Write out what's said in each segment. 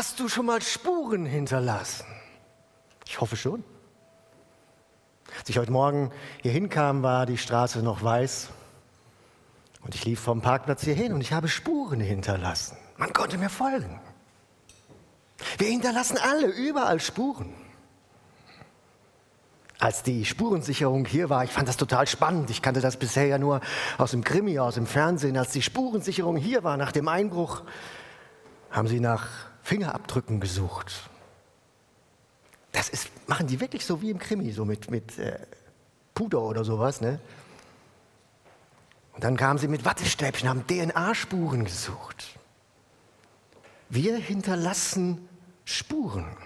Hast du schon mal Spuren hinterlassen? Ich hoffe schon. Als ich heute Morgen hier hinkam, war die Straße noch weiß. Und ich lief vom Parkplatz hier hin und ich habe Spuren hinterlassen. Man konnte mir folgen. Wir hinterlassen alle überall Spuren. Als die Spurensicherung hier war, ich fand das total spannend. Ich kannte das bisher ja nur aus dem Krimi, aus dem Fernsehen. Als die Spurensicherung hier war nach dem Einbruch, haben sie nach Fingerabdrücken gesucht. Das ist, machen die wirklich so wie im Krimi, so mit, mit äh, Puder oder sowas. Ne? Und dann kamen sie mit Wattestäbchen, haben DNA-Spuren gesucht. Wir hinterlassen Spuren.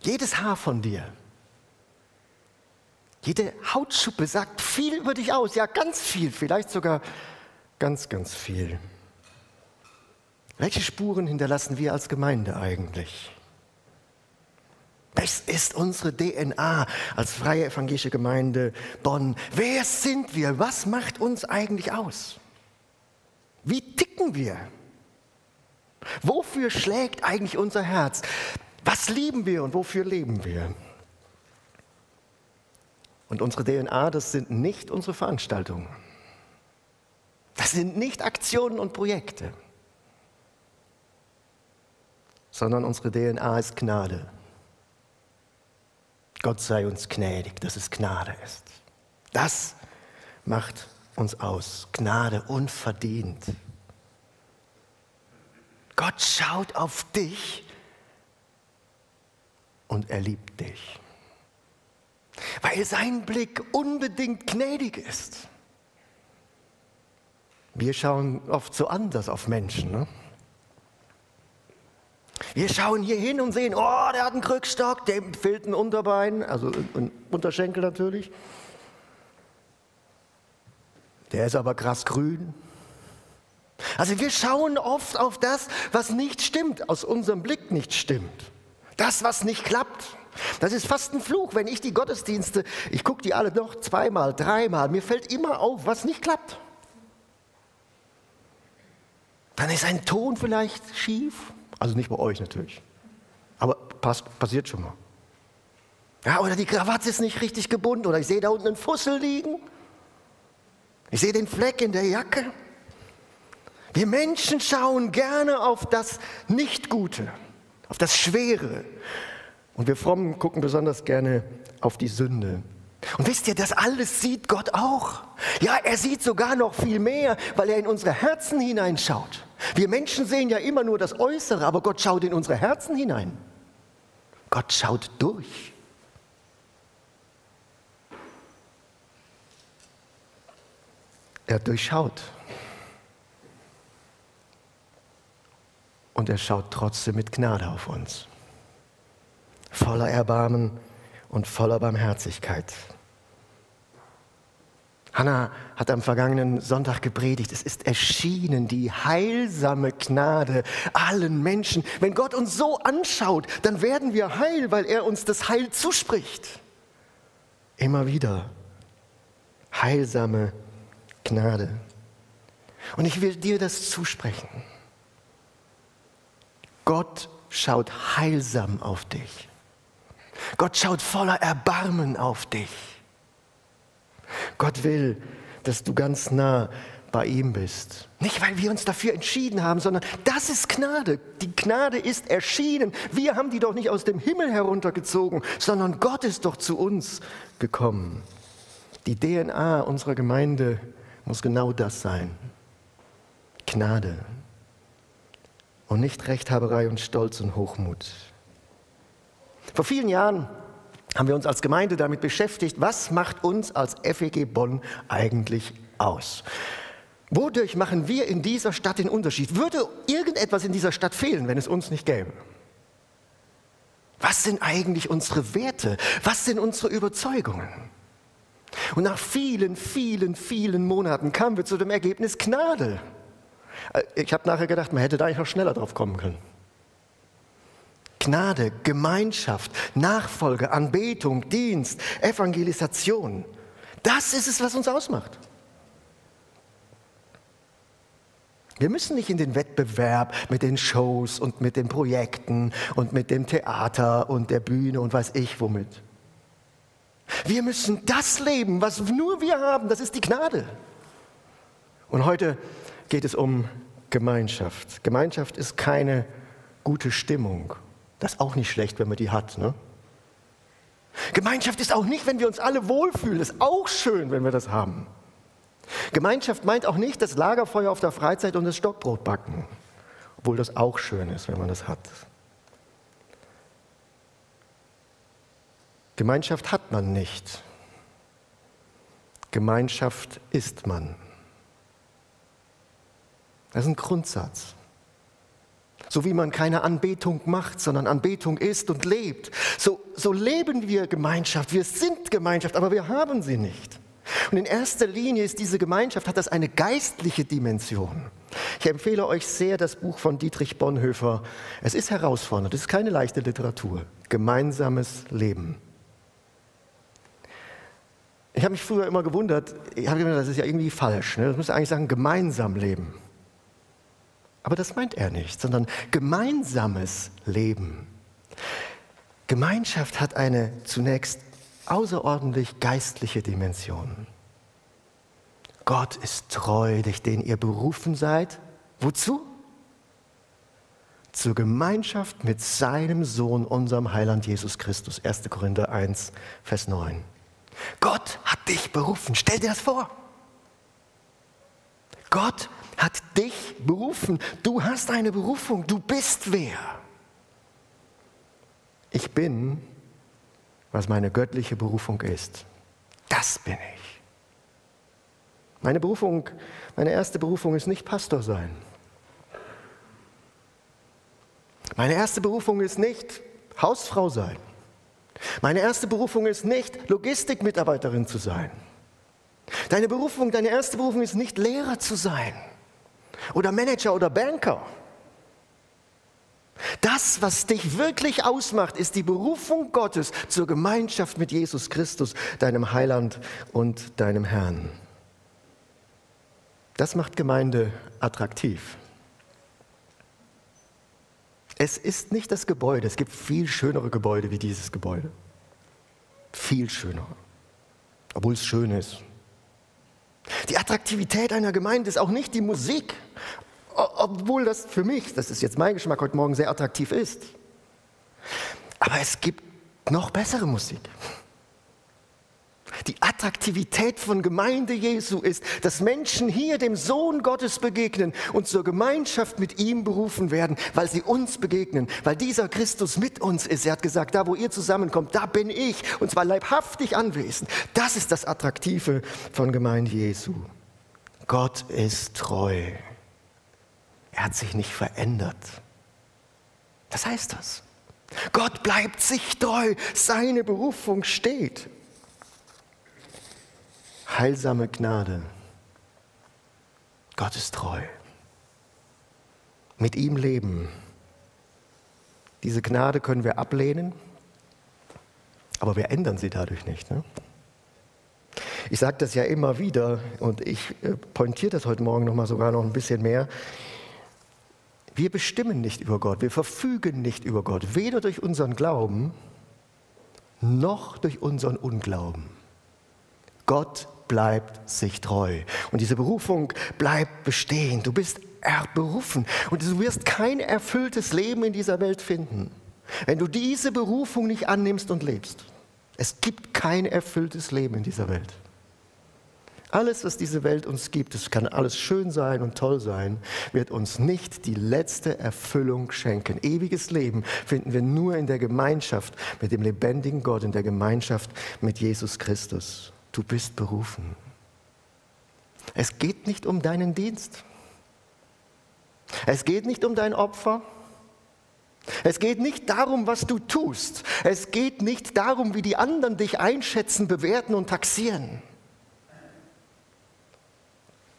Jedes Haar von dir, jede Hautschuppe sagt viel über dich aus, ja ganz viel, vielleicht sogar ganz, ganz viel. Welche Spuren hinterlassen wir als Gemeinde eigentlich? Das ist unsere DNA als freie evangelische Gemeinde Bonn. Wer sind wir? Was macht uns eigentlich aus? Wie ticken wir? Wofür schlägt eigentlich unser Herz? Was lieben wir und wofür leben wir? Und unsere DNA, das sind nicht unsere Veranstaltungen. Das sind nicht Aktionen und Projekte, sondern unsere DNA ist Gnade. Gott sei uns gnädig, dass es Gnade ist. Das macht uns aus. Gnade unverdient. Gott schaut auf dich und er liebt dich, weil sein Blick unbedingt gnädig ist. Wir schauen oft so anders auf Menschen. Ne? Wir schauen hier hin und sehen, oh, der hat einen Krückstock, dem fehlt ein Unterbein, also ein Unterschenkel natürlich. Der ist aber krass grün. Also wir schauen oft auf das, was nicht stimmt, aus unserem Blick nicht stimmt. Das, was nicht klappt. Das ist fast ein Fluch, wenn ich die Gottesdienste, ich gucke die alle noch zweimal, dreimal, mir fällt immer auf, was nicht klappt. Dann ist ein Ton vielleicht schief, also nicht bei euch natürlich. Aber pass, passiert schon mal. Ja, oder die Krawatte ist nicht richtig gebunden oder ich sehe da unten einen Fussel liegen. Ich sehe den Fleck in der Jacke. Wir Menschen schauen gerne auf das Nicht-Gute, auf das Schwere. Und wir Frommen gucken besonders gerne auf die Sünde. Und wisst ihr, das alles sieht Gott auch. Ja, er sieht sogar noch viel mehr, weil er in unsere Herzen hineinschaut. Wir Menschen sehen ja immer nur das Äußere, aber Gott schaut in unsere Herzen hinein. Gott schaut durch. Er durchschaut. Und er schaut trotzdem mit Gnade auf uns. Voller Erbarmen und voller Barmherzigkeit. Hannah hat am vergangenen Sonntag gepredigt, es ist erschienen die heilsame Gnade allen Menschen. Wenn Gott uns so anschaut, dann werden wir heil, weil er uns das Heil zuspricht. Immer wieder. Heilsame Gnade. Und ich will dir das zusprechen. Gott schaut heilsam auf dich. Gott schaut voller Erbarmen auf dich. Gott will, dass du ganz nah bei ihm bist. Nicht, weil wir uns dafür entschieden haben, sondern das ist Gnade. Die Gnade ist erschienen. Wir haben die doch nicht aus dem Himmel heruntergezogen, sondern Gott ist doch zu uns gekommen. Die DNA unserer Gemeinde muss genau das sein. Gnade und nicht Rechthaberei und Stolz und Hochmut. Vor vielen Jahren haben wir uns als Gemeinde damit beschäftigt, was macht uns als FEG Bonn eigentlich aus? Wodurch machen wir in dieser Stadt den Unterschied? Würde irgendetwas in dieser Stadt fehlen, wenn es uns nicht gäbe? Was sind eigentlich unsere Werte? Was sind unsere Überzeugungen? Und nach vielen, vielen, vielen Monaten kamen wir zu dem Ergebnis Gnade. Äh, ich habe nachher gedacht, man hätte da eigentlich noch schneller drauf kommen können. Gnade, Gemeinschaft, Nachfolge, Anbetung, Dienst, Evangelisation. Das ist es, was uns ausmacht. Wir müssen nicht in den Wettbewerb mit den Shows und mit den Projekten und mit dem Theater und der Bühne und weiß ich womit. Wir müssen das leben, was nur wir haben, das ist die Gnade. Und heute geht es um Gemeinschaft. Gemeinschaft ist keine gute Stimmung. Das ist auch nicht schlecht, wenn man die hat. Ne? Gemeinschaft ist auch nicht, wenn wir uns alle wohlfühlen. Das ist auch schön, wenn wir das haben. Gemeinschaft meint auch nicht das Lagerfeuer auf der Freizeit und das Stockbrotbacken, obwohl das auch schön ist, wenn man das hat. Gemeinschaft hat man nicht. Gemeinschaft ist man. Das ist ein Grundsatz. So wie man keine Anbetung macht, sondern Anbetung ist und lebt. So, so leben wir Gemeinschaft. Wir sind Gemeinschaft, aber wir haben sie nicht. Und in erster Linie ist diese Gemeinschaft, hat das eine geistliche Dimension. Ich empfehle euch sehr das Buch von Dietrich Bonhoeffer. Es ist herausfordernd, es ist keine leichte Literatur. Gemeinsames Leben. Ich habe mich früher immer gewundert, ich habe gedacht, das ist ja irgendwie falsch. Ne? Das müsste eigentlich sagen, gemeinsam leben. Aber das meint er nicht, sondern gemeinsames Leben. Gemeinschaft hat eine zunächst außerordentlich geistliche Dimension. Gott ist treu, durch den ihr berufen seid. Wozu? Zur Gemeinschaft mit seinem Sohn, unserem Heiland Jesus Christus. 1. Korinther 1, Vers 9. Gott hat dich berufen. Stell dir das vor. Gott hat dich berufen. Du hast eine Berufung. Du bist wer? Ich bin, was meine göttliche Berufung ist. Das bin ich. Meine Berufung, meine erste Berufung ist nicht Pastor sein. Meine erste Berufung ist nicht Hausfrau sein. Meine erste Berufung ist nicht Logistikmitarbeiterin zu sein. Deine Berufung, deine erste Berufung ist nicht Lehrer zu sein oder Manager oder Banker. Das, was dich wirklich ausmacht, ist die Berufung Gottes zur Gemeinschaft mit Jesus Christus, deinem Heiland und deinem Herrn. Das macht Gemeinde attraktiv. Es ist nicht das Gebäude, es gibt viel schönere Gebäude wie dieses Gebäude. Viel schöner, obwohl es schön ist. Die Attraktivität einer Gemeinde ist auch nicht die Musik, obwohl das für mich, das ist jetzt mein Geschmack heute Morgen, sehr attraktiv ist. Aber es gibt noch bessere Musik. Die Attraktivität von Gemeinde Jesu ist, dass Menschen hier dem Sohn Gottes begegnen und zur Gemeinschaft mit ihm berufen werden, weil sie uns begegnen, weil dieser Christus mit uns ist. Er hat gesagt, da wo ihr zusammenkommt, da bin ich und zwar leibhaftig anwesend. Das ist das Attraktive von Gemeinde Jesu. Gott ist treu. Er hat sich nicht verändert. Das heißt das. Gott bleibt sich treu. Seine Berufung steht heilsame Gnade. Gott ist treu. Mit ihm leben. Diese Gnade können wir ablehnen, aber wir ändern sie dadurch nicht. Ne? Ich sage das ja immer wieder und ich äh, pointiere das heute Morgen noch mal sogar noch ein bisschen mehr. Wir bestimmen nicht über Gott, wir verfügen nicht über Gott, weder durch unseren Glauben noch durch unseren Unglauben. Gott bleibt sich treu. Und diese Berufung bleibt bestehen. Du bist berufen und du wirst kein erfülltes Leben in dieser Welt finden, wenn du diese Berufung nicht annimmst und lebst. Es gibt kein erfülltes Leben in dieser Welt. Alles, was diese Welt uns gibt, es kann alles schön sein und toll sein, wird uns nicht die letzte Erfüllung schenken. Ewiges Leben finden wir nur in der Gemeinschaft mit dem lebendigen Gott, in der Gemeinschaft mit Jesus Christus. Du bist berufen. Es geht nicht um deinen Dienst. Es geht nicht um dein Opfer. Es geht nicht darum, was du tust. Es geht nicht darum, wie die anderen dich einschätzen, bewerten und taxieren.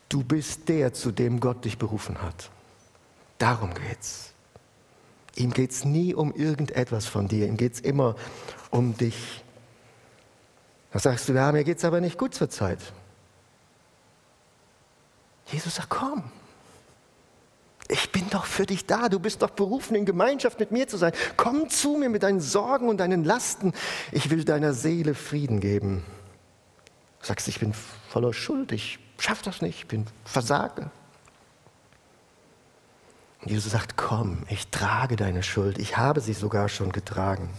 Du bist der, zu dem Gott dich berufen hat. Darum geht's. Ihm geht es nie um irgendetwas von dir. Ihm geht es immer um dich. Da sagst du, ja, mir geht es aber nicht gut zur Zeit. Jesus sagt, komm, Ich bin doch für dich da. Du bist doch berufen, in Gemeinschaft mit mir zu sein. Komm zu mir mit deinen Sorgen und deinen Lasten. Ich will deiner Seele Frieden geben. Du sagst, ich bin voller Schuld. Ich schaffe das nicht. Ich bin Versage. Und Jesus sagt, komm, ich trage deine Schuld. Ich habe sie sogar schon getragen.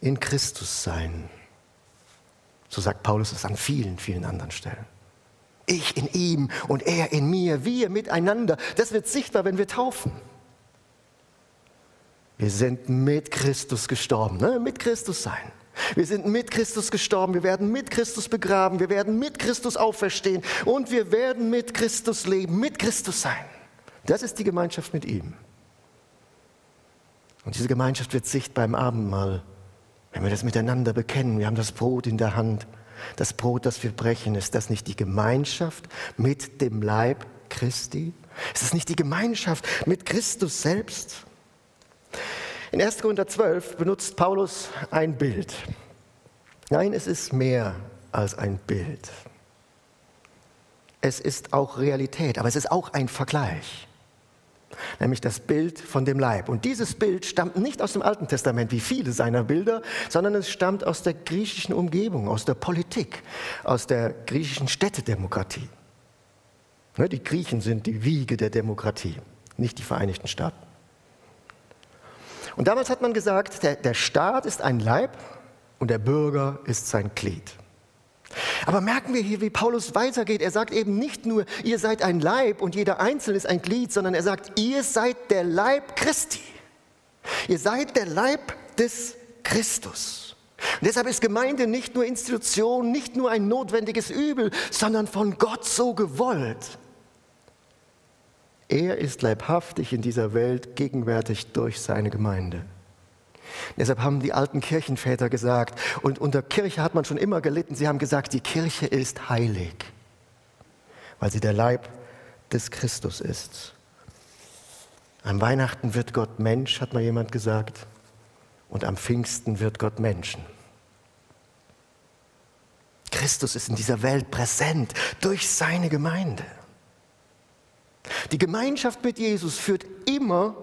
In Christus sein. So sagt Paulus es an vielen, vielen anderen Stellen. Ich in ihm und er in mir, wir miteinander. Das wird sichtbar, wenn wir taufen. Wir sind mit Christus gestorben, ne? mit Christus sein. Wir sind mit Christus gestorben, wir werden mit Christus begraben, wir werden mit Christus auferstehen und wir werden mit Christus leben, mit Christus sein. Das ist die Gemeinschaft mit ihm. Und diese Gemeinschaft wird sichtbar im Abendmahl, wenn wir das miteinander bekennen. Wir haben das Brot in der Hand das Brot, das wir brechen, ist das nicht die Gemeinschaft mit dem Leib Christi? Ist es nicht die Gemeinschaft mit Christus selbst? In 1. Korinther 12 benutzt Paulus ein Bild. Nein, es ist mehr als ein Bild. Es ist auch Realität, aber es ist auch ein Vergleich nämlich das Bild von dem Leib. Und dieses Bild stammt nicht aus dem Alten Testament wie viele seiner Bilder, sondern es stammt aus der griechischen Umgebung, aus der Politik, aus der griechischen Städtedemokratie. Ne, die Griechen sind die Wiege der Demokratie, nicht die Vereinigten Staaten. Und damals hat man gesagt, der, der Staat ist ein Leib und der Bürger ist sein Glied. Aber merken wir hier, wie Paulus weitergeht. Er sagt eben nicht nur, ihr seid ein Leib und jeder Einzelne ist ein Glied, sondern er sagt, ihr seid der Leib Christi. Ihr seid der Leib des Christus. Und deshalb ist Gemeinde nicht nur Institution, nicht nur ein notwendiges Übel, sondern von Gott so gewollt. Er ist leibhaftig in dieser Welt gegenwärtig durch seine Gemeinde. Deshalb haben die alten Kirchenväter gesagt, und unter Kirche hat man schon immer gelitten, sie haben gesagt, die Kirche ist heilig, weil sie der Leib des Christus ist. Am Weihnachten wird Gott Mensch, hat mal jemand gesagt, und am Pfingsten wird Gott Menschen. Christus ist in dieser Welt präsent durch seine Gemeinde. Die Gemeinschaft mit Jesus führt immer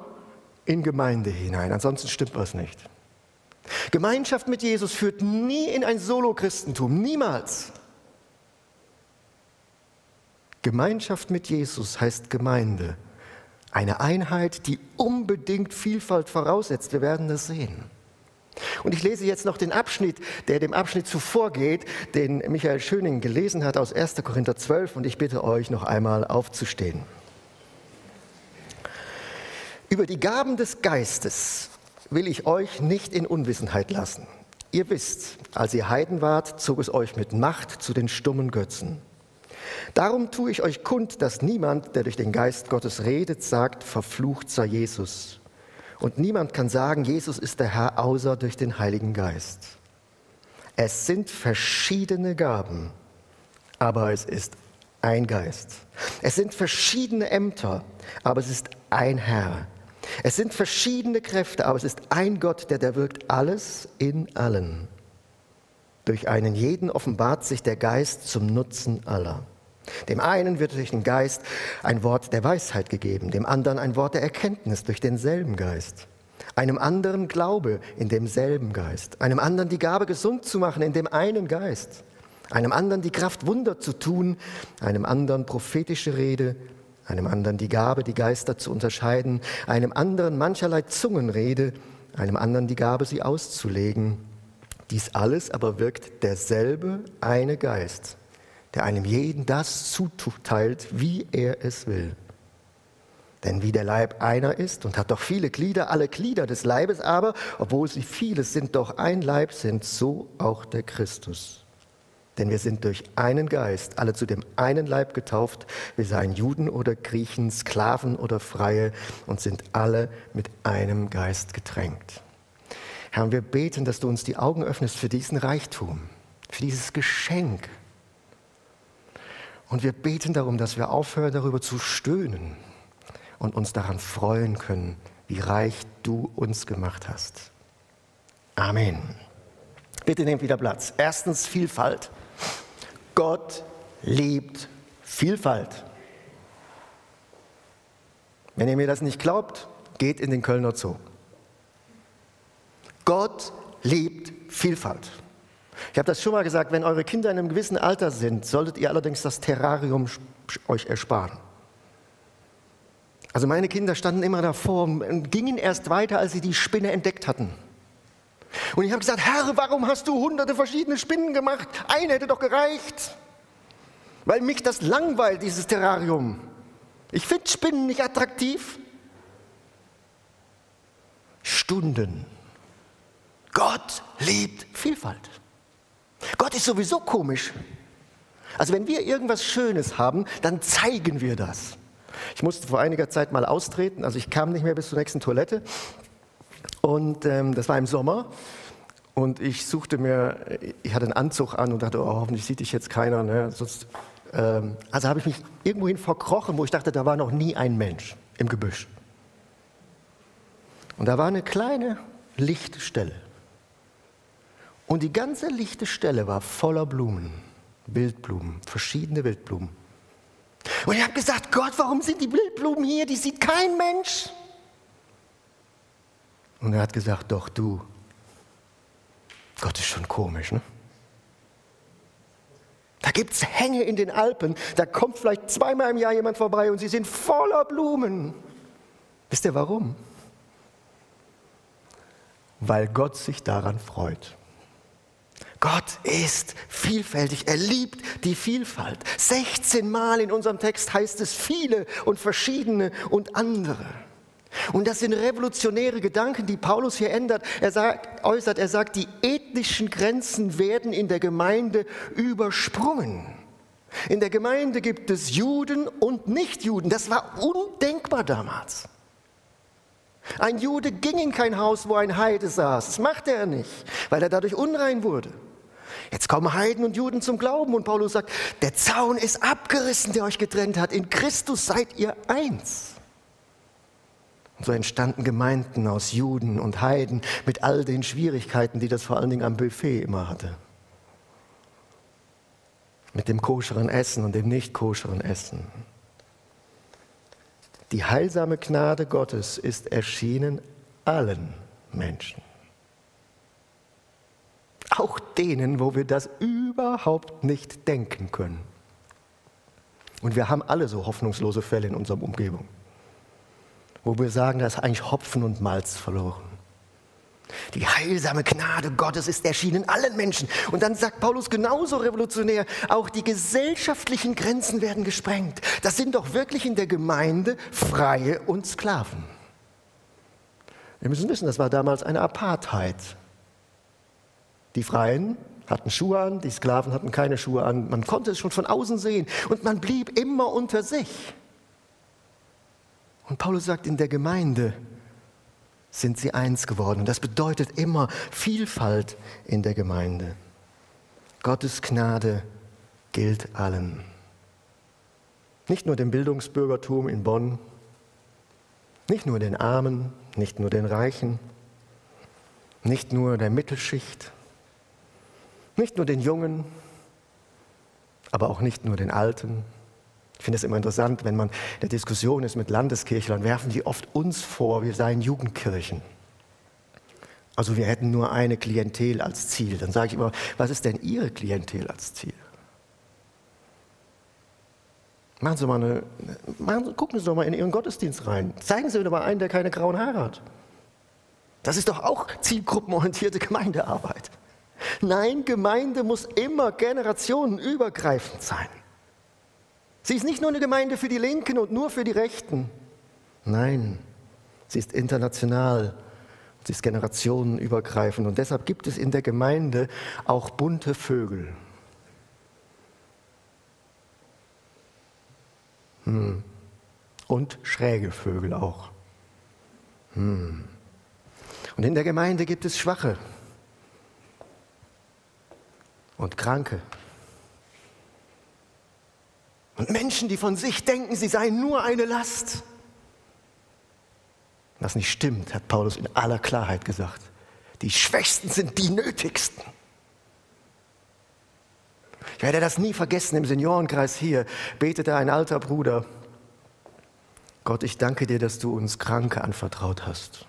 in Gemeinde hinein. Ansonsten stimmt was nicht. Gemeinschaft mit Jesus führt nie in ein Solo-Christentum, niemals. Gemeinschaft mit Jesus heißt Gemeinde. Eine Einheit, die unbedingt Vielfalt voraussetzt. Wir werden das sehen. Und ich lese jetzt noch den Abschnitt, der dem Abschnitt zuvor geht, den Michael Schöning gelesen hat aus 1. Korinther 12 und ich bitte euch noch einmal aufzustehen. Über die Gaben des Geistes will ich euch nicht in Unwissenheit lassen. Ihr wisst, als ihr Heiden wart, zog es euch mit Macht zu den stummen Götzen. Darum tue ich euch kund, dass niemand, der durch den Geist Gottes redet, sagt, verflucht sei Jesus. Und niemand kann sagen, Jesus ist der Herr, außer durch den Heiligen Geist. Es sind verschiedene Gaben, aber es ist ein Geist. Es sind verschiedene Ämter, aber es ist ein Herr. Es sind verschiedene Kräfte, aber es ist ein Gott, der, der wirkt alles in allen. Durch einen jeden offenbart sich der Geist zum Nutzen aller. Dem einen wird durch den Geist ein Wort der Weisheit gegeben, dem anderen ein Wort der Erkenntnis durch denselben Geist, einem anderen Glaube in demselben Geist, einem anderen die Gabe gesund zu machen in dem einen Geist, einem anderen die Kraft Wunder zu tun, einem anderen prophetische Rede, einem anderen die Gabe, die Geister zu unterscheiden, einem anderen mancherlei Zungenrede, einem anderen die Gabe, sie auszulegen. Dies alles aber wirkt derselbe eine Geist, der einem jeden das zuteilt, wie er es will. Denn wie der Leib einer ist und hat doch viele Glieder, alle Glieder des Leibes aber, obwohl sie viele sind, doch ein Leib sind, so auch der Christus. Denn wir sind durch einen Geist alle zu dem einen Leib getauft. Wir seien Juden oder Griechen, Sklaven oder Freie und sind alle mit einem Geist getränkt. Herr, wir beten, dass du uns die Augen öffnest für diesen Reichtum, für dieses Geschenk. Und wir beten darum, dass wir aufhören, darüber zu stöhnen und uns daran freuen können, wie reich du uns gemacht hast. Amen. Bitte nehmt wieder Platz. Erstens Vielfalt. Gott liebt Vielfalt. Wenn ihr mir das nicht glaubt, geht in den Kölner Zoo. Gott liebt Vielfalt. Ich habe das schon mal gesagt, wenn eure Kinder in einem gewissen Alter sind, solltet ihr allerdings das Terrarium euch ersparen. Also meine Kinder standen immer davor und gingen erst weiter, als sie die Spinne entdeckt hatten. Und ich habe gesagt, Herr, warum hast du hunderte verschiedene Spinnen gemacht? Eine hätte doch gereicht. Weil mich das langweilt, dieses Terrarium. Ich finde Spinnen nicht attraktiv. Stunden. Gott liebt Vielfalt. Gott ist sowieso komisch. Also wenn wir irgendwas Schönes haben, dann zeigen wir das. Ich musste vor einiger Zeit mal austreten, also ich kam nicht mehr bis zur nächsten Toilette und ähm, das war im Sommer und ich suchte mir, ich hatte einen Anzug an und dachte, oh, hoffentlich sieht dich jetzt keiner. Ne? Sonst, ähm, also habe ich mich irgendwohin verkrochen, wo ich dachte, da war noch nie ein Mensch im Gebüsch. Und da war eine kleine Lichtstelle. Und die ganze lichte Stelle war voller Blumen, Wildblumen, verschiedene Wildblumen. Und ich habe gesagt, Gott, warum sind die Wildblumen hier? Die sieht kein Mensch. Und er hat gesagt, doch du. Gott ist schon komisch, ne? Da gibt es Hänge in den Alpen, da kommt vielleicht zweimal im Jahr jemand vorbei und sie sind voller Blumen. Wisst ihr warum? Weil Gott sich daran freut. Gott ist vielfältig, er liebt die Vielfalt. 16 Mal in unserem Text heißt es viele und verschiedene und andere. Und das sind revolutionäre Gedanken, die Paulus hier ändert. Er sagt, äußert, er sagt, die ethnischen Grenzen werden in der Gemeinde übersprungen. In der Gemeinde gibt es Juden und Nichtjuden. Das war undenkbar damals. Ein Jude ging in kein Haus, wo ein Heide saß. Das machte er nicht, weil er dadurch unrein wurde. Jetzt kommen Heiden und Juden zum Glauben und Paulus sagt, der Zaun ist abgerissen, der euch getrennt hat. In Christus seid ihr eins. Und so entstanden Gemeinden aus Juden und Heiden mit all den Schwierigkeiten, die das vor allen Dingen am Buffet immer hatte. Mit dem koscheren Essen und dem nicht koscheren Essen. Die heilsame Gnade Gottes ist erschienen allen Menschen. Auch denen, wo wir das überhaupt nicht denken können. Und wir haben alle so hoffnungslose Fälle in unserer Umgebung, wo wir sagen, da ist eigentlich Hopfen und Malz verloren. Die heilsame Gnade Gottes ist erschienen allen Menschen. Und dann sagt Paulus genauso revolutionär, auch die gesellschaftlichen Grenzen werden gesprengt. Das sind doch wirklich in der Gemeinde Freie und Sklaven. Wir müssen wissen, das war damals eine Apartheid. Die Freien hatten Schuhe an, die Sklaven hatten keine Schuhe an. Man konnte es schon von außen sehen und man blieb immer unter sich. Und Paulus sagt, in der Gemeinde sind sie eins geworden. Und das bedeutet immer Vielfalt in der Gemeinde. Gottes Gnade gilt allen. Nicht nur dem Bildungsbürgertum in Bonn, nicht nur den Armen, nicht nur den Reichen, nicht nur der Mittelschicht, nicht nur den Jungen, aber auch nicht nur den Alten. Ich finde es immer interessant, wenn man in der Diskussion ist mit Landeskirchlern, werfen die oft uns vor, wir seien Jugendkirchen. Also wir hätten nur eine Klientel als Ziel. Dann sage ich immer, was ist denn Ihre Klientel als Ziel? Machen Sie mal eine, machen, gucken Sie doch mal in Ihren Gottesdienst rein. Zeigen Sie mir doch mal einen, der keine grauen Haare hat. Das ist doch auch zielgruppenorientierte Gemeindearbeit. Nein, Gemeinde muss immer generationenübergreifend sein. Sie ist nicht nur eine Gemeinde für die Linken und nur für die Rechten. Nein, sie ist international. Sie ist generationenübergreifend. Und deshalb gibt es in der Gemeinde auch bunte Vögel. Hm. Und schräge Vögel auch. Hm. Und in der Gemeinde gibt es Schwache und Kranke. Und Menschen, die von sich denken, sie seien nur eine Last. Was nicht stimmt, hat Paulus in aller Klarheit gesagt. Die Schwächsten sind die Nötigsten. Ich werde das nie vergessen, im Seniorenkreis hier betete ein alter Bruder Gott, ich danke dir, dass du uns Kranke anvertraut hast.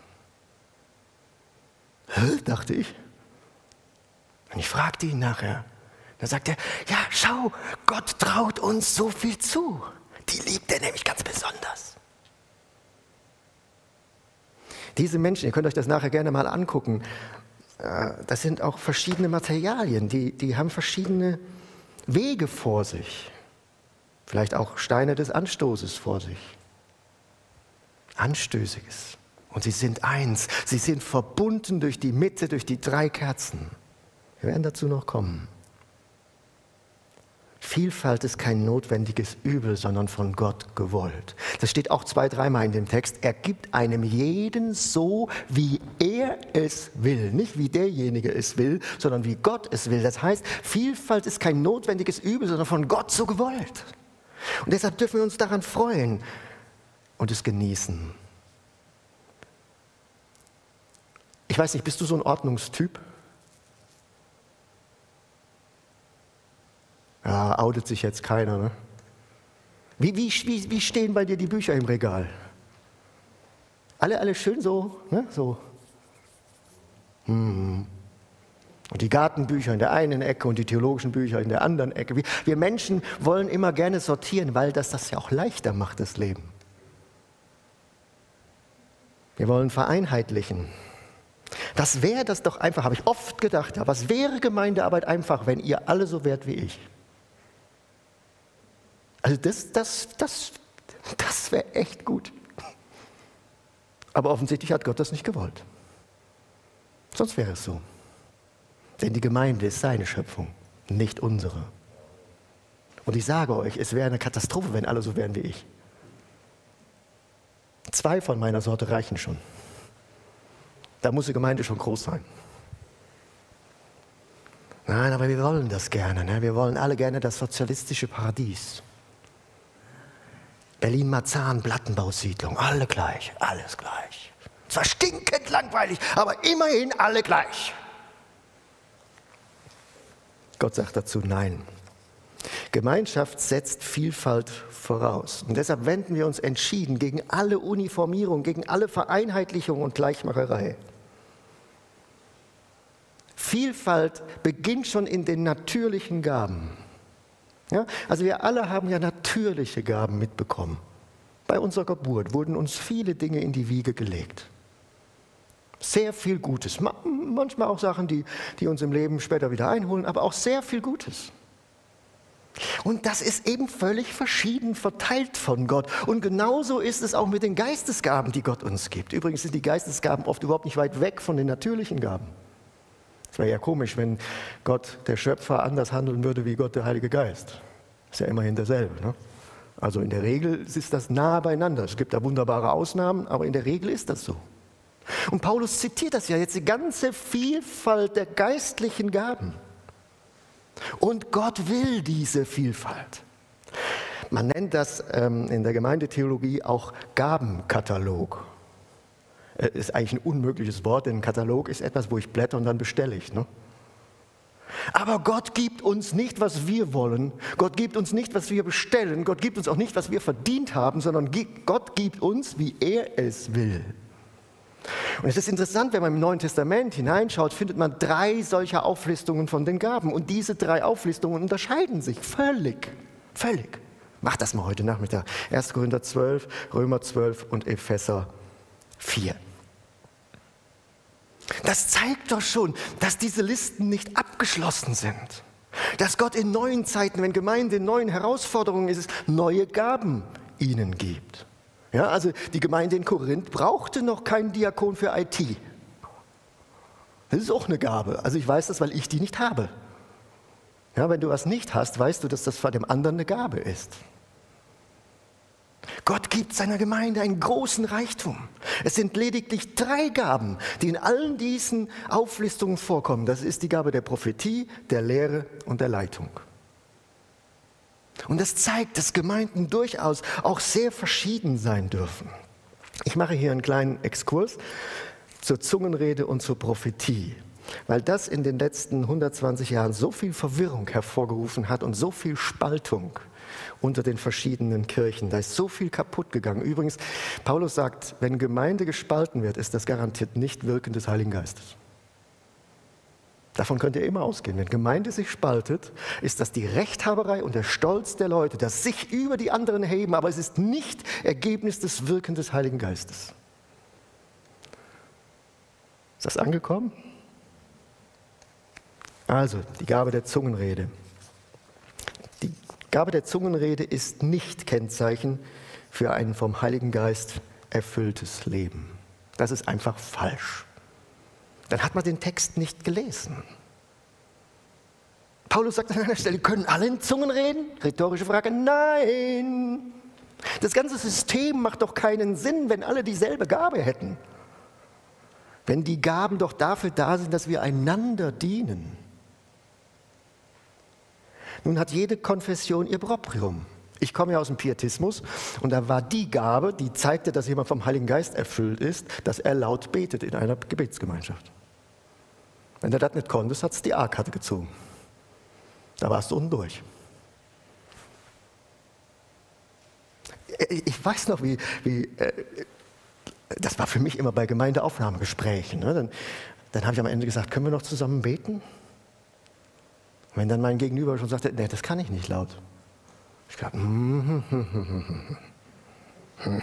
Hä? dachte ich. Und ich fragte ihn nachher. Da sagt er, ja, schau, Gott traut uns so viel zu. Die liebt er nämlich ganz besonders. Diese Menschen, ihr könnt euch das nachher gerne mal angucken, äh, das sind auch verschiedene Materialien, die, die haben verschiedene Wege vor sich. Vielleicht auch Steine des Anstoßes vor sich. Anstößiges. Und sie sind eins. Sie sind verbunden durch die Mitte, durch die drei Kerzen. Wir werden dazu noch kommen. Vielfalt ist kein notwendiges Übel, sondern von Gott gewollt. Das steht auch zwei, dreimal in dem Text. Er gibt einem jeden so, wie er es will. Nicht wie derjenige es will, sondern wie Gott es will. Das heißt, Vielfalt ist kein notwendiges Übel, sondern von Gott so gewollt. Und deshalb dürfen wir uns daran freuen und es genießen. Ich weiß nicht, bist du so ein Ordnungstyp? Ja, outet sich jetzt keiner. Ne? Wie, wie, wie, wie stehen bei dir die Bücher im Regal? Alle, alle schön so, ne? so. Hm. Und die Gartenbücher in der einen Ecke und die theologischen Bücher in der anderen Ecke. Wir, wir Menschen wollen immer gerne sortieren, weil das das ja auch leichter macht, das Leben. Wir wollen vereinheitlichen. Das wäre das doch einfach, habe ich oft gedacht. Ja, was wäre Gemeindearbeit einfach, wenn ihr alle so wärt wie ich? Also das, das, das, das wäre echt gut. Aber offensichtlich hat Gott das nicht gewollt. Sonst wäre es so. Denn die Gemeinde ist seine Schöpfung, nicht unsere. Und ich sage euch, es wäre eine Katastrophe, wenn alle so wären wie ich. Zwei von meiner Sorte reichen schon. Da muss die Gemeinde schon groß sein. Nein, aber wir wollen das gerne. Ne? Wir wollen alle gerne das sozialistische Paradies. Berlin-Marzahn, Plattenbausiedlung, alle gleich, alles gleich. Zwar stinkend langweilig, aber immerhin alle gleich. Gott sagt dazu Nein. Gemeinschaft setzt Vielfalt voraus. Und deshalb wenden wir uns entschieden gegen alle Uniformierung, gegen alle Vereinheitlichung und Gleichmacherei. Vielfalt beginnt schon in den natürlichen Gaben. Ja? Also wir alle haben ja natürliche Gaben mitbekommen. Bei unserer Geburt wurden uns viele Dinge in die Wiege gelegt. Sehr viel Gutes. Manchmal auch Sachen, die, die uns im Leben später wieder einholen, aber auch sehr viel Gutes. Und das ist eben völlig verschieden verteilt von Gott. Und genauso ist es auch mit den Geistesgaben, die Gott uns gibt. Übrigens sind die Geistesgaben oft überhaupt nicht weit weg von den natürlichen Gaben. Wäre ja komisch, wenn Gott, der Schöpfer, anders handeln würde wie Gott, der Heilige Geist. Ist ja immerhin derselbe. Ne? Also in der Regel ist das nahe beieinander. Es gibt da wunderbare Ausnahmen, aber in der Regel ist das so. Und Paulus zitiert das ja jetzt, die ganze Vielfalt der geistlichen Gaben. Und Gott will diese Vielfalt. Man nennt das ähm, in der Gemeindetheologie auch Gabenkatalog. Äh, ist eigentlich ein unmögliches Wort, denn ein Katalog ist etwas, wo ich blätter und dann bestelle ich. Ne? Aber Gott gibt uns nicht, was wir wollen. Gott gibt uns nicht, was wir bestellen. Gott gibt uns auch nicht, was wir verdient haben, sondern Gott gibt uns, wie er es will. Und es ist interessant, wenn man im Neuen Testament hineinschaut, findet man drei solcher Auflistungen von den Gaben. Und diese drei Auflistungen unterscheiden sich völlig. Völlig. Mach das mal heute Nachmittag. 1. Korinther 12, Römer 12 und Epheser 4. Das zeigt doch schon, dass diese Listen nicht abgeschlossen sind. Dass Gott in neuen Zeiten, wenn Gemeinde in neuen Herausforderungen ist, neue Gaben ihnen gibt. Ja, also die Gemeinde in Korinth brauchte noch keinen Diakon für IT. Das ist auch eine Gabe. Also ich weiß das, weil ich die nicht habe. Ja, wenn du was nicht hast, weißt du, dass das vor dem anderen eine Gabe ist. Gott gibt seiner Gemeinde einen großen Reichtum. Es sind lediglich drei Gaben, die in allen diesen Auflistungen vorkommen. Das ist die Gabe der Prophetie, der Lehre und der Leitung. Und das zeigt, dass Gemeinden durchaus auch sehr verschieden sein dürfen. Ich mache hier einen kleinen Exkurs zur Zungenrede und zur Prophetie, weil das in den letzten 120 Jahren so viel Verwirrung hervorgerufen hat und so viel Spaltung unter den verschiedenen Kirchen. Da ist so viel kaputt gegangen. Übrigens, Paulus sagt, wenn Gemeinde gespalten wird, ist das garantiert nicht Wirken des Heiligen Geistes. Davon könnt ihr immer ausgehen. Wenn Gemeinde sich spaltet, ist das die Rechthaberei und der Stolz der Leute, das sich über die anderen heben, aber es ist nicht Ergebnis des Wirken des Heiligen Geistes. Ist das angekommen? Also, die Gabe der Zungenrede. Gabe der Zungenrede ist nicht Kennzeichen für ein vom Heiligen Geist erfülltes Leben. Das ist einfach falsch dann hat man den Text nicht gelesen. Paulus sagt an einer Stelle, können alle in Zungen reden? Rhetorische Frage, nein. Das ganze System macht doch keinen Sinn, wenn alle dieselbe Gabe hätten. Wenn die Gaben doch dafür da sind, dass wir einander dienen. Nun hat jede Konfession ihr Proprium. Ich komme ja aus dem Pietismus und da war die Gabe, die zeigte, dass jemand vom Heiligen Geist erfüllt ist, dass er laut betet in einer Gebetsgemeinschaft. Wenn du das nicht konntest, hat es die A-Karte gezogen. Da warst du unten durch. Ich weiß noch, wie, wie äh, das war für mich immer bei Gemeindeaufnahmegesprächen. Ne? Dann, dann habe ich am Ende gesagt, können wir noch zusammen beten? Wenn dann mein Gegenüber schon sagte, nee, das kann ich nicht laut. Ich glaube, hm, hm, hm,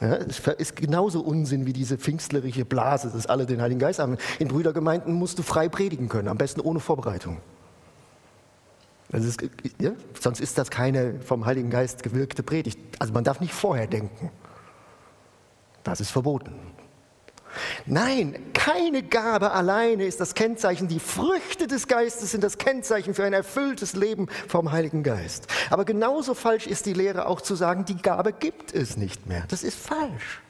ja, es ist genauso Unsinn wie diese pfingstlerische Blase, dass alle den Heiligen Geist haben. In Brüdergemeinden musst du frei predigen können, am besten ohne Vorbereitung. Ist, ja, sonst ist das keine vom Heiligen Geist gewirkte Predigt. Also man darf nicht vorher denken. Das ist verboten. Nein, keine Gabe alleine ist das Kennzeichen. Die Früchte des Geistes sind das Kennzeichen für ein erfülltes Leben vom Heiligen Geist. Aber genauso falsch ist die Lehre auch zu sagen, die Gabe gibt es nicht mehr. Das ist falsch.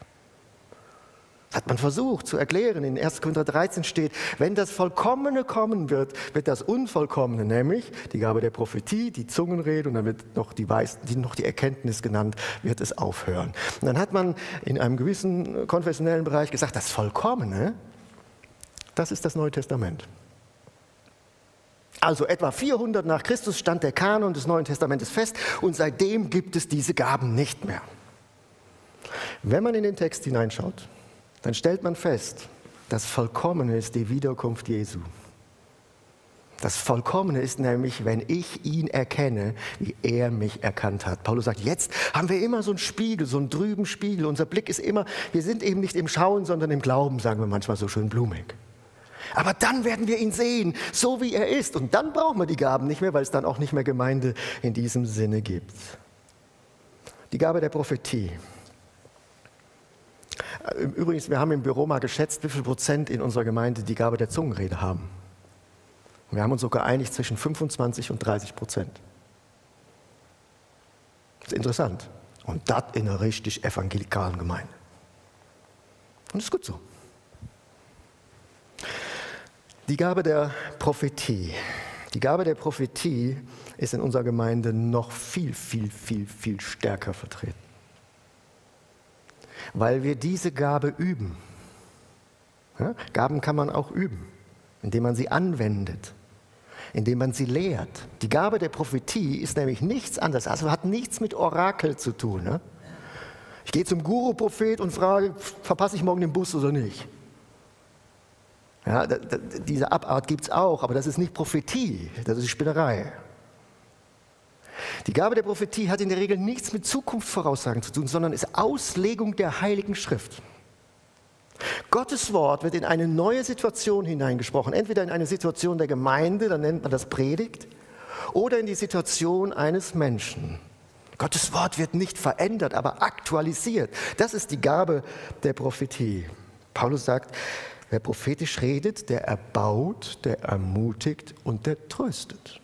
Hat man versucht zu erklären. In 1. Korinther 13 steht, wenn das Vollkommene kommen wird, wird das Unvollkommene, nämlich die Gabe der Prophetie, die Zungenrede und dann wird noch die, Weis, noch die Erkenntnis genannt, wird es aufhören. Und dann hat man in einem gewissen konfessionellen Bereich gesagt, das Vollkommene, das ist das Neue Testament. Also etwa 400 nach Christus stand der Kanon des Neuen Testamentes fest und seitdem gibt es diese Gaben nicht mehr. Wenn man in den Text hineinschaut, dann stellt man fest, das Vollkommene ist die Wiederkunft Jesu. Das Vollkommene ist nämlich, wenn ich ihn erkenne, wie er mich erkannt hat. Paulus sagt, jetzt haben wir immer so einen Spiegel, so einen trüben Spiegel. Unser Blick ist immer, wir sind eben nicht im Schauen, sondern im Glauben, sagen wir manchmal so schön blumig. Aber dann werden wir ihn sehen, so wie er ist. Und dann brauchen wir die Gaben nicht mehr, weil es dann auch nicht mehr Gemeinde in diesem Sinne gibt. Die Gabe der Prophetie. Äh, übrigens, wir haben im Büro mal geschätzt, wie viel Prozent in unserer Gemeinde die Gabe der Zungenrede haben. Wir haben uns so geeinigt zwischen 25 und 30 Prozent. Das ist interessant. Und das in einer richtig evangelikalen Gemeinde. Und das ist gut so. Die Gabe der Prophetie. Die Gabe der Prophetie ist in unserer Gemeinde noch viel, viel, viel, viel stärker vertreten weil wir diese Gabe üben. Ja? Gaben kann man auch üben, indem man sie anwendet, indem man sie lehrt. Die Gabe der Prophetie ist nämlich nichts anderes, also hat nichts mit Orakel zu tun. Ne? Ich gehe zum Guru-Prophet und frage, verpasse ich morgen den Bus oder nicht? Ja, diese Abart gibt es auch, aber das ist nicht Prophetie, das ist Spinnerei. Die Gabe der Prophetie hat in der Regel nichts mit Zukunftsvoraussagen zu tun, sondern ist Auslegung der Heiligen Schrift. Gottes Wort wird in eine neue Situation hineingesprochen, entweder in eine Situation der Gemeinde, dann nennt man das Predigt, oder in die Situation eines Menschen. Gottes Wort wird nicht verändert, aber aktualisiert. Das ist die Gabe der Prophetie. Paulus sagt, wer prophetisch redet, der erbaut, der ermutigt und der tröstet.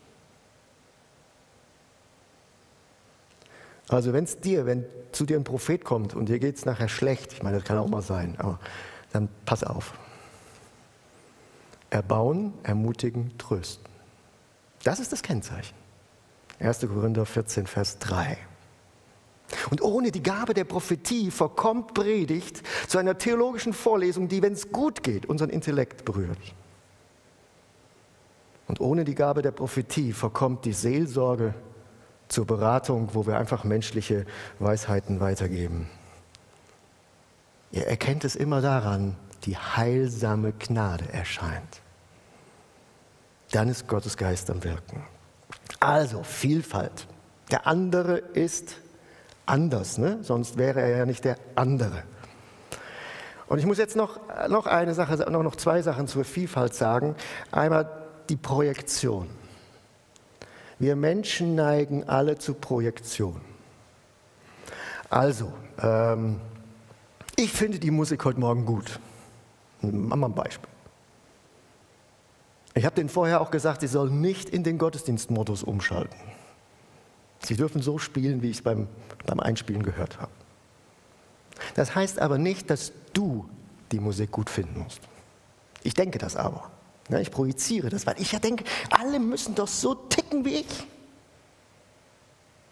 Also wenn es dir, wenn zu dir ein Prophet kommt und dir geht es nachher schlecht, ich meine, das kann auch mal sein, aber dann pass auf. Erbauen, ermutigen, trösten. Das ist das Kennzeichen. 1. Korinther 14, Vers 3. Und ohne die Gabe der Prophetie verkommt Predigt zu einer theologischen Vorlesung, die, wenn es gut geht, unseren Intellekt berührt. Und ohne die Gabe der Prophetie verkommt die Seelsorge zur Beratung, wo wir einfach menschliche Weisheiten weitergeben. Ihr erkennt es immer daran, die heilsame Gnade erscheint. Dann ist Gottes Geist am Wirken. Also Vielfalt. Der andere ist anders, ne? sonst wäre er ja nicht der andere. Und ich muss jetzt noch, noch eine Sache, noch, noch zwei Sachen zur Vielfalt sagen. Einmal die Projektion. Wir Menschen neigen alle zu Projektion. Also, ähm, ich finde die Musik heute Morgen gut. Machen wir ein Beispiel. Ich habe denen vorher auch gesagt, sie sollen nicht in den Gottesdienstmodus umschalten. Sie dürfen so spielen, wie ich es beim, beim Einspielen gehört habe. Das heißt aber nicht, dass du die Musik gut finden musst. Ich denke das aber. Ich projiziere das, weil ich ja denke, alle müssen doch so ticken wie ich.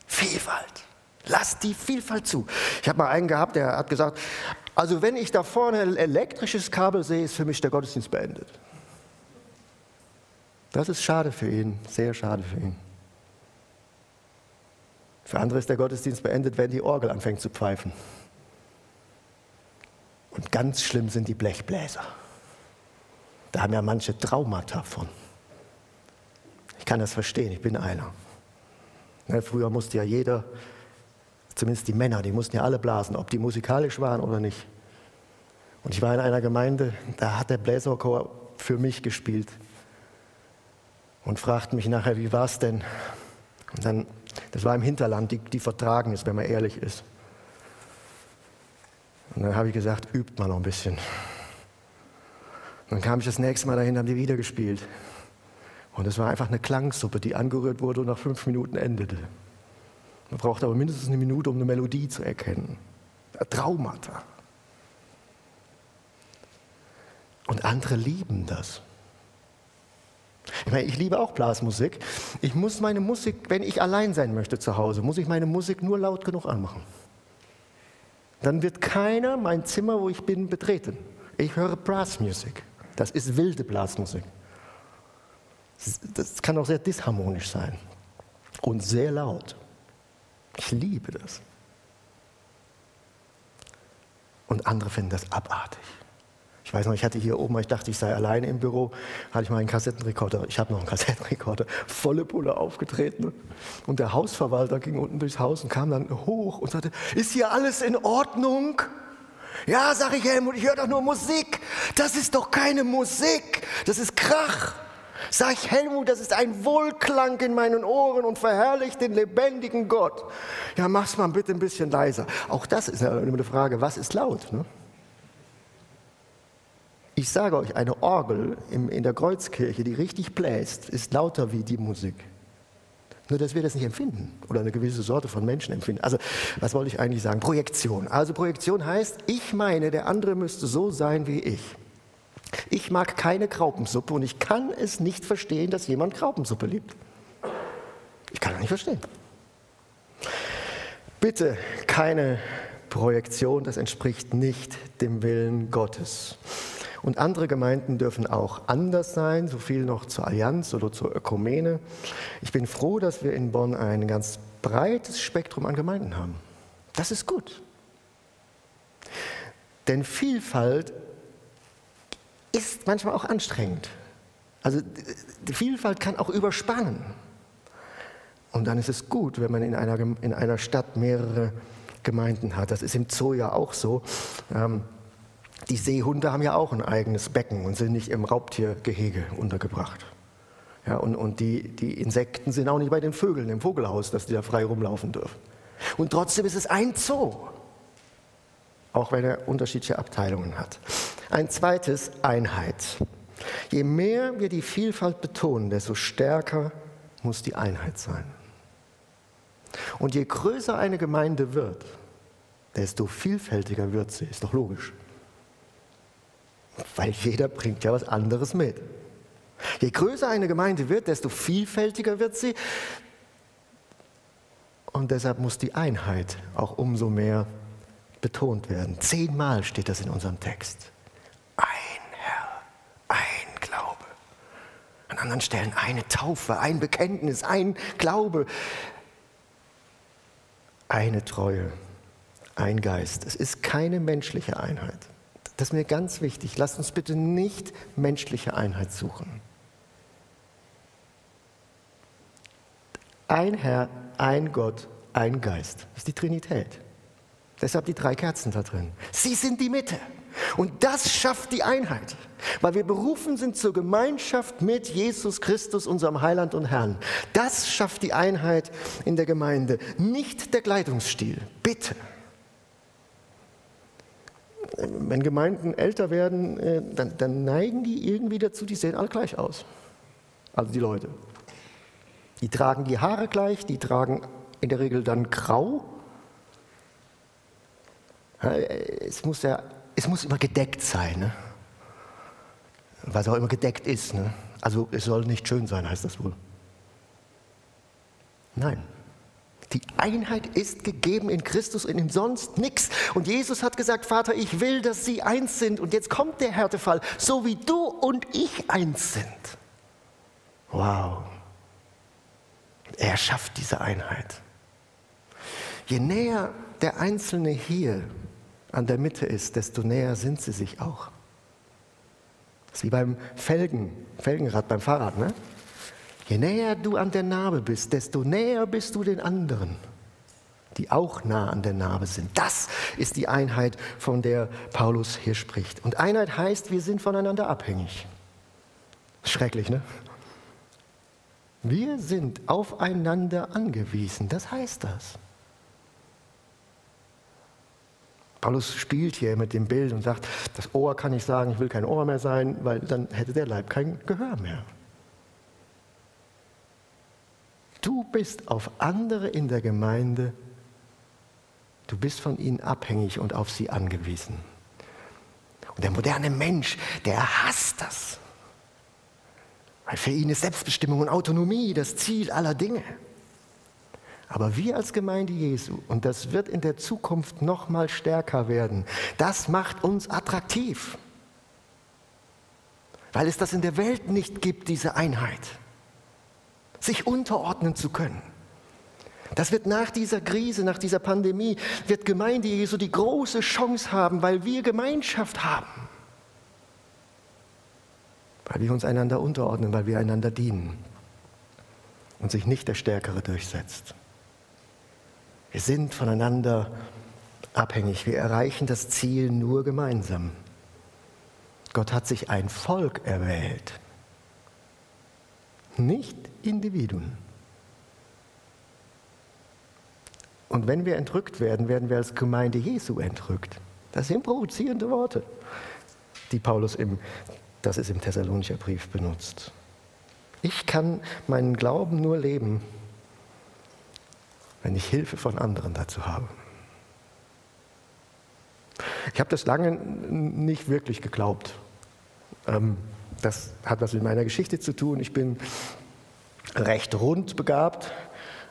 Vielfalt. Lass die Vielfalt zu. Ich habe mal einen gehabt, der hat gesagt, also wenn ich da vorne ein elektrisches Kabel sehe, ist für mich der Gottesdienst beendet. Das ist schade für ihn, sehr schade für ihn. Für andere ist der Gottesdienst beendet, wenn die Orgel anfängt zu pfeifen. Und ganz schlimm sind die Blechbläser. Da haben ja manche Traumata von. Ich kann das verstehen, ich bin einer. Ne, früher musste ja jeder, zumindest die Männer, die mussten ja alle blasen, ob die musikalisch waren oder nicht. Und ich war in einer Gemeinde, da hat der Bläserchor für mich gespielt und fragte mich nachher, wie war es denn? Und dann, das war im Hinterland, die, die vertragen ist, wenn man ehrlich ist. Und dann habe ich gesagt, übt mal noch ein bisschen. Dann kam ich das nächste Mal dahin, haben die wieder gespielt. Und es war einfach eine Klangsuppe, die angerührt wurde und nach fünf Minuten endete. Man braucht aber mindestens eine Minute, um eine Melodie zu erkennen. Traumata. Und andere lieben das. Ich meine, ich liebe auch Blasmusik. Ich muss meine Musik, wenn ich allein sein möchte zu Hause, muss ich meine Musik nur laut genug anmachen. Dann wird keiner mein Zimmer, wo ich bin, betreten. Ich höre Blasmusik. Das ist wilde Blasmusik. Das kann auch sehr disharmonisch sein und sehr laut. Ich liebe das. Und andere finden das abartig. Ich weiß noch, ich hatte hier oben, ich dachte, ich sei alleine im Büro, hatte ich mal einen Kassettenrekorder, ich habe noch einen Kassettenrekorder, volle Pulle aufgetreten. Und der Hausverwalter ging unten durchs Haus und kam dann hoch und sagte, ist hier alles in Ordnung? Ja, sag ich Helmut, ich höre doch nur Musik. Das ist doch keine Musik, das ist Krach. Sag ich Helmut, das ist ein Wohlklang in meinen Ohren und verherrlicht den lebendigen Gott. Ja, mach's mal bitte ein bisschen leiser. Auch das ist eine Frage, was ist laut? Ne? Ich sage euch, eine Orgel in der Kreuzkirche, die richtig bläst, ist lauter wie die Musik. Nur, dass wir das nicht empfinden oder eine gewisse Sorte von Menschen empfinden. Also, was wollte ich eigentlich sagen? Projektion. Also, Projektion heißt, ich meine, der andere müsste so sein wie ich. Ich mag keine Graupensuppe und ich kann es nicht verstehen, dass jemand Graupensuppe liebt. Ich kann es nicht verstehen. Bitte keine Projektion, das entspricht nicht dem Willen Gottes. Und andere Gemeinden dürfen auch anders sein, so viel noch zur Allianz oder zur Ökumene. Ich bin froh, dass wir in Bonn ein ganz breites Spektrum an Gemeinden haben. Das ist gut. Denn Vielfalt ist manchmal auch anstrengend. Also die Vielfalt kann auch überspannen. Und dann ist es gut, wenn man in einer, in einer Stadt mehrere Gemeinden hat. Das ist im Zoo ja auch so. Ähm, die Seehunde haben ja auch ein eigenes Becken und sind nicht im Raubtiergehege untergebracht. Ja, und und die, die Insekten sind auch nicht bei den Vögeln im Vogelhaus, dass die da frei rumlaufen dürfen. Und trotzdem ist es ein Zoo, auch wenn er unterschiedliche Abteilungen hat. Ein zweites, Einheit. Je mehr wir die Vielfalt betonen, desto stärker muss die Einheit sein. Und je größer eine Gemeinde wird, desto vielfältiger wird sie, ist doch logisch. Weil jeder bringt ja was anderes mit. Je größer eine Gemeinde wird, desto vielfältiger wird sie. Und deshalb muss die Einheit auch umso mehr betont werden. Zehnmal steht das in unserem Text. Ein Herr, ein Glaube. Ein anderen Stellen eine Taufe, ein Bekenntnis, ein Glaube, eine Treue, ein Geist. Es ist keine menschliche Einheit. Das ist mir ganz wichtig. Lasst uns bitte nicht menschliche Einheit suchen. Ein Herr, ein Gott, ein Geist. Das ist die Trinität. Deshalb die drei Kerzen da drin. Sie sind die Mitte. Und das schafft die Einheit, weil wir berufen sind zur Gemeinschaft mit Jesus Christus, unserem Heiland und Herrn. Das schafft die Einheit in der Gemeinde, nicht der Kleidungsstil. Bitte. Wenn Gemeinden älter werden, äh, dann, dann neigen die irgendwie dazu, die sehen alle gleich aus. Also die Leute. Die tragen die Haare gleich, die tragen in der Regel dann grau. Es muss ja es muss immer gedeckt sein, ne? was auch immer gedeckt ist. Ne? Also es soll nicht schön sein, heißt das wohl. Nein. Die Einheit ist gegeben in Christus und in sonst nichts. Und Jesus hat gesagt, Vater, ich will, dass sie eins sind. Und jetzt kommt der Härtefall, so wie du und ich eins sind. Wow. Er schafft diese Einheit. Je näher der Einzelne hier an der Mitte ist, desto näher sind sie sich auch. Das ist wie beim Felgen, Felgenrad beim Fahrrad. Ne? Je näher du an der Narbe bist, desto näher bist du den anderen, die auch nah an der Narbe sind. Das ist die Einheit, von der Paulus hier spricht. Und Einheit heißt, wir sind voneinander abhängig. Schrecklich, ne? Wir sind aufeinander angewiesen. Das heißt das. Paulus spielt hier mit dem Bild und sagt, das Ohr kann nicht sagen, ich will kein Ohr mehr sein, weil dann hätte der Leib kein Gehör mehr. Du bist auf andere in der Gemeinde, du bist von ihnen abhängig und auf sie angewiesen. Und der moderne Mensch, der hasst das. Weil für ihn ist Selbstbestimmung und Autonomie das Ziel aller Dinge. Aber wir als Gemeinde Jesu, und das wird in der Zukunft noch mal stärker werden, das macht uns attraktiv. Weil es das in der Welt nicht gibt, diese Einheit. Sich unterordnen zu können. Das wird nach dieser Krise, nach dieser Pandemie, wird Gemeinde Jesu die große Chance haben, weil wir Gemeinschaft haben. Weil wir uns einander unterordnen, weil wir einander dienen. Und sich nicht der Stärkere durchsetzt. Wir sind voneinander abhängig. Wir erreichen das Ziel nur gemeinsam. Gott hat sich ein Volk erwählt, nicht Individuen. Und wenn wir entrückt werden, werden wir als Gemeinde Jesu entrückt. Das sind provozierende Worte, die Paulus im, das ist im Thessalonicher Brief benutzt. Ich kann meinen Glauben nur leben, wenn ich Hilfe von anderen dazu habe. Ich habe das lange nicht wirklich geglaubt. Ähm, das hat was mit meiner Geschichte zu tun. Ich bin recht rund begabt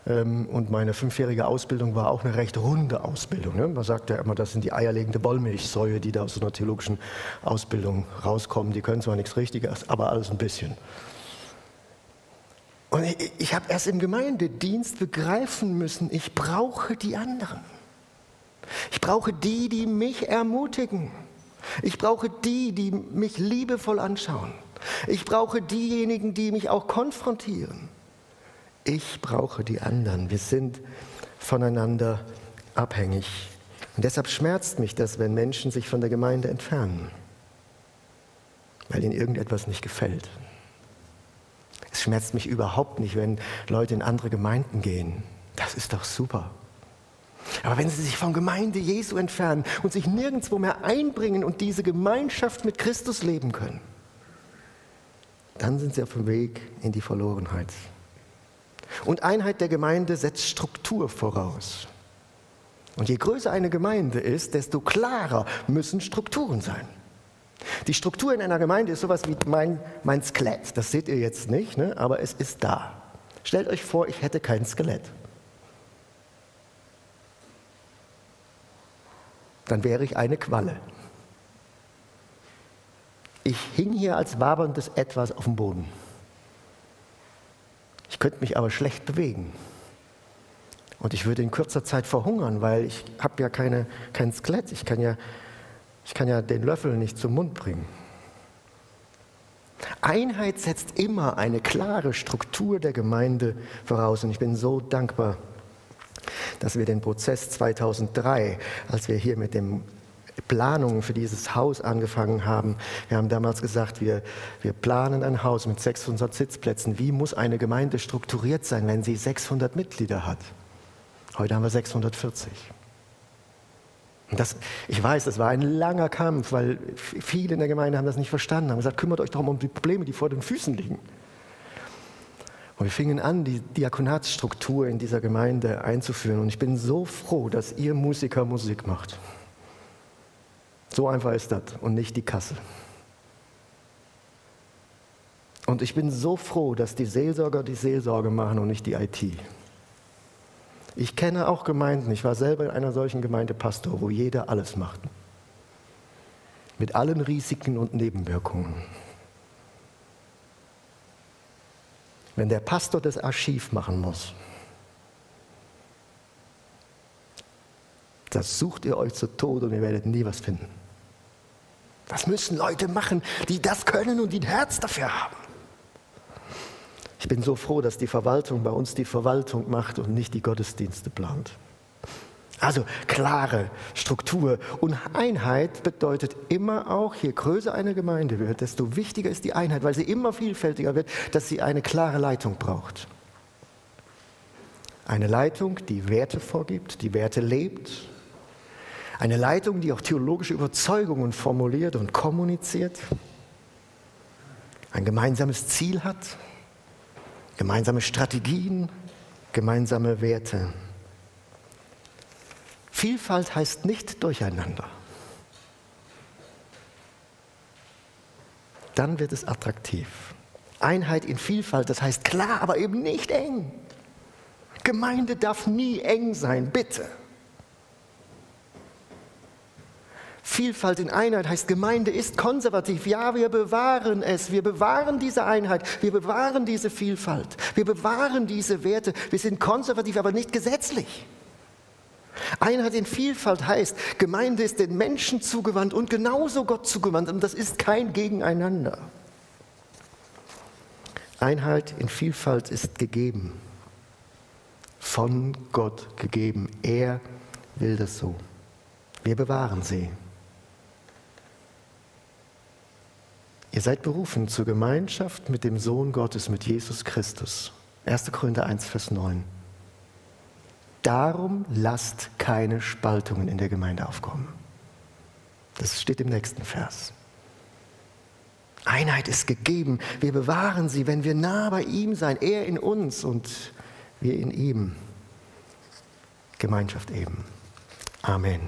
ähm, und meine fünfjährige Ausbildung war auch eine recht runde Ausbildung. Ne? Man sagt ja immer, das sind die eierlegende Bollmilchsäue, die da aus so einer theologischen Ausbildung rauskommen. Die können zwar nichts Richtiges, aber alles ein bisschen. Und ich, ich habe erst im Gemeindedienst begreifen müssen, ich brauche die anderen. Ich brauche die, die mich ermutigen. Ich brauche die, die mich liebevoll anschauen. Ich brauche diejenigen, die mich auch konfrontieren. Ich brauche die anderen. Wir sind voneinander abhängig. Und deshalb schmerzt mich das, wenn Menschen sich von der Gemeinde entfernen, weil ihnen irgendetwas nicht gefällt. Es schmerzt mich überhaupt nicht, wenn Leute in andere Gemeinden gehen. Das ist doch super. Aber wenn sie sich von Gemeinde Jesu entfernen und sich nirgendwo mehr einbringen und diese Gemeinschaft mit Christus leben können, dann sind sie auf dem Weg in die Verlorenheit. Und Einheit der Gemeinde setzt Struktur voraus. Und je größer eine Gemeinde ist, desto klarer müssen Strukturen sein. Die Struktur in einer Gemeinde ist sowas wie mein, mein Skelett. Das seht ihr jetzt nicht, ne? aber es ist da. Stellt euch vor, ich hätte kein Skelett. Dann wäre ich eine Qualle. Ich hing hier als waberndes Etwas auf dem Boden. Ich könnte mich aber schlecht bewegen. Und ich würde in kurzer Zeit verhungern, weil ich habe ja keine, kein Skelett. Ich kann ja, ich kann ja den Löffel nicht zum Mund bringen. Einheit setzt immer eine klare Struktur der Gemeinde voraus. Und ich bin so dankbar, dass wir den Prozess 2003, als wir hier mit den Planungen für dieses Haus angefangen haben. Wir haben damals gesagt, wir, wir planen ein Haus mit 600 Sitzplätzen. Wie muss eine Gemeinde strukturiert sein, wenn sie 600 Mitglieder hat? Heute haben wir 640. Und das, ich weiß, das war ein langer Kampf, weil viele in der Gemeinde haben das nicht verstanden, haben gesagt, kümmert euch doch um die Probleme, die vor den Füßen liegen. Und wir fingen an, die Diakonatsstruktur in dieser Gemeinde einzuführen. Und ich bin so froh, dass ihr Musiker Musik macht. So einfach ist das und nicht die Kasse. Und ich bin so froh, dass die Seelsorger die Seelsorge machen und nicht die IT. Ich kenne auch Gemeinden, ich war selber in einer solchen Gemeinde Pastor, wo jeder alles macht. Mit allen Risiken und Nebenwirkungen. Wenn der Pastor das Archiv machen muss, das sucht ihr euch zu Tode und ihr werdet nie was finden. Das müssen Leute machen, die das können und die ein Herz dafür haben. Ich bin so froh, dass die Verwaltung bei uns die Verwaltung macht und nicht die Gottesdienste plant. Also klare Struktur und Einheit bedeutet immer auch, je größer eine Gemeinde wird, desto wichtiger ist die Einheit, weil sie immer vielfältiger wird, dass sie eine klare Leitung braucht. Eine Leitung, die Werte vorgibt, die Werte lebt. Eine Leitung, die auch theologische Überzeugungen formuliert und kommuniziert. Ein gemeinsames Ziel hat, gemeinsame Strategien, gemeinsame Werte. Vielfalt heißt nicht durcheinander. Dann wird es attraktiv. Einheit in Vielfalt, das heißt klar, aber eben nicht eng. Gemeinde darf nie eng sein, bitte. Vielfalt in Einheit heißt, Gemeinde ist konservativ. Ja, wir bewahren es. Wir bewahren diese Einheit. Wir bewahren diese Vielfalt. Wir bewahren diese Werte. Wir sind konservativ, aber nicht gesetzlich. Einheit in Vielfalt heißt, Gemeinde ist den Menschen zugewandt und genauso Gott zugewandt. Und das ist kein Gegeneinander. Einheit in Vielfalt ist gegeben. Von Gott gegeben. Er will das so. Wir bewahren sie. Ihr seid berufen zur Gemeinschaft mit dem Sohn Gottes, mit Jesus Christus. 1. Korinther 1, Vers 9. Darum lasst keine Spaltungen in der Gemeinde aufkommen. Das steht im nächsten Vers. Einheit ist gegeben. Wir bewahren sie, wenn wir nah bei ihm sein. Er in uns und wir in ihm. Gemeinschaft eben. Amen.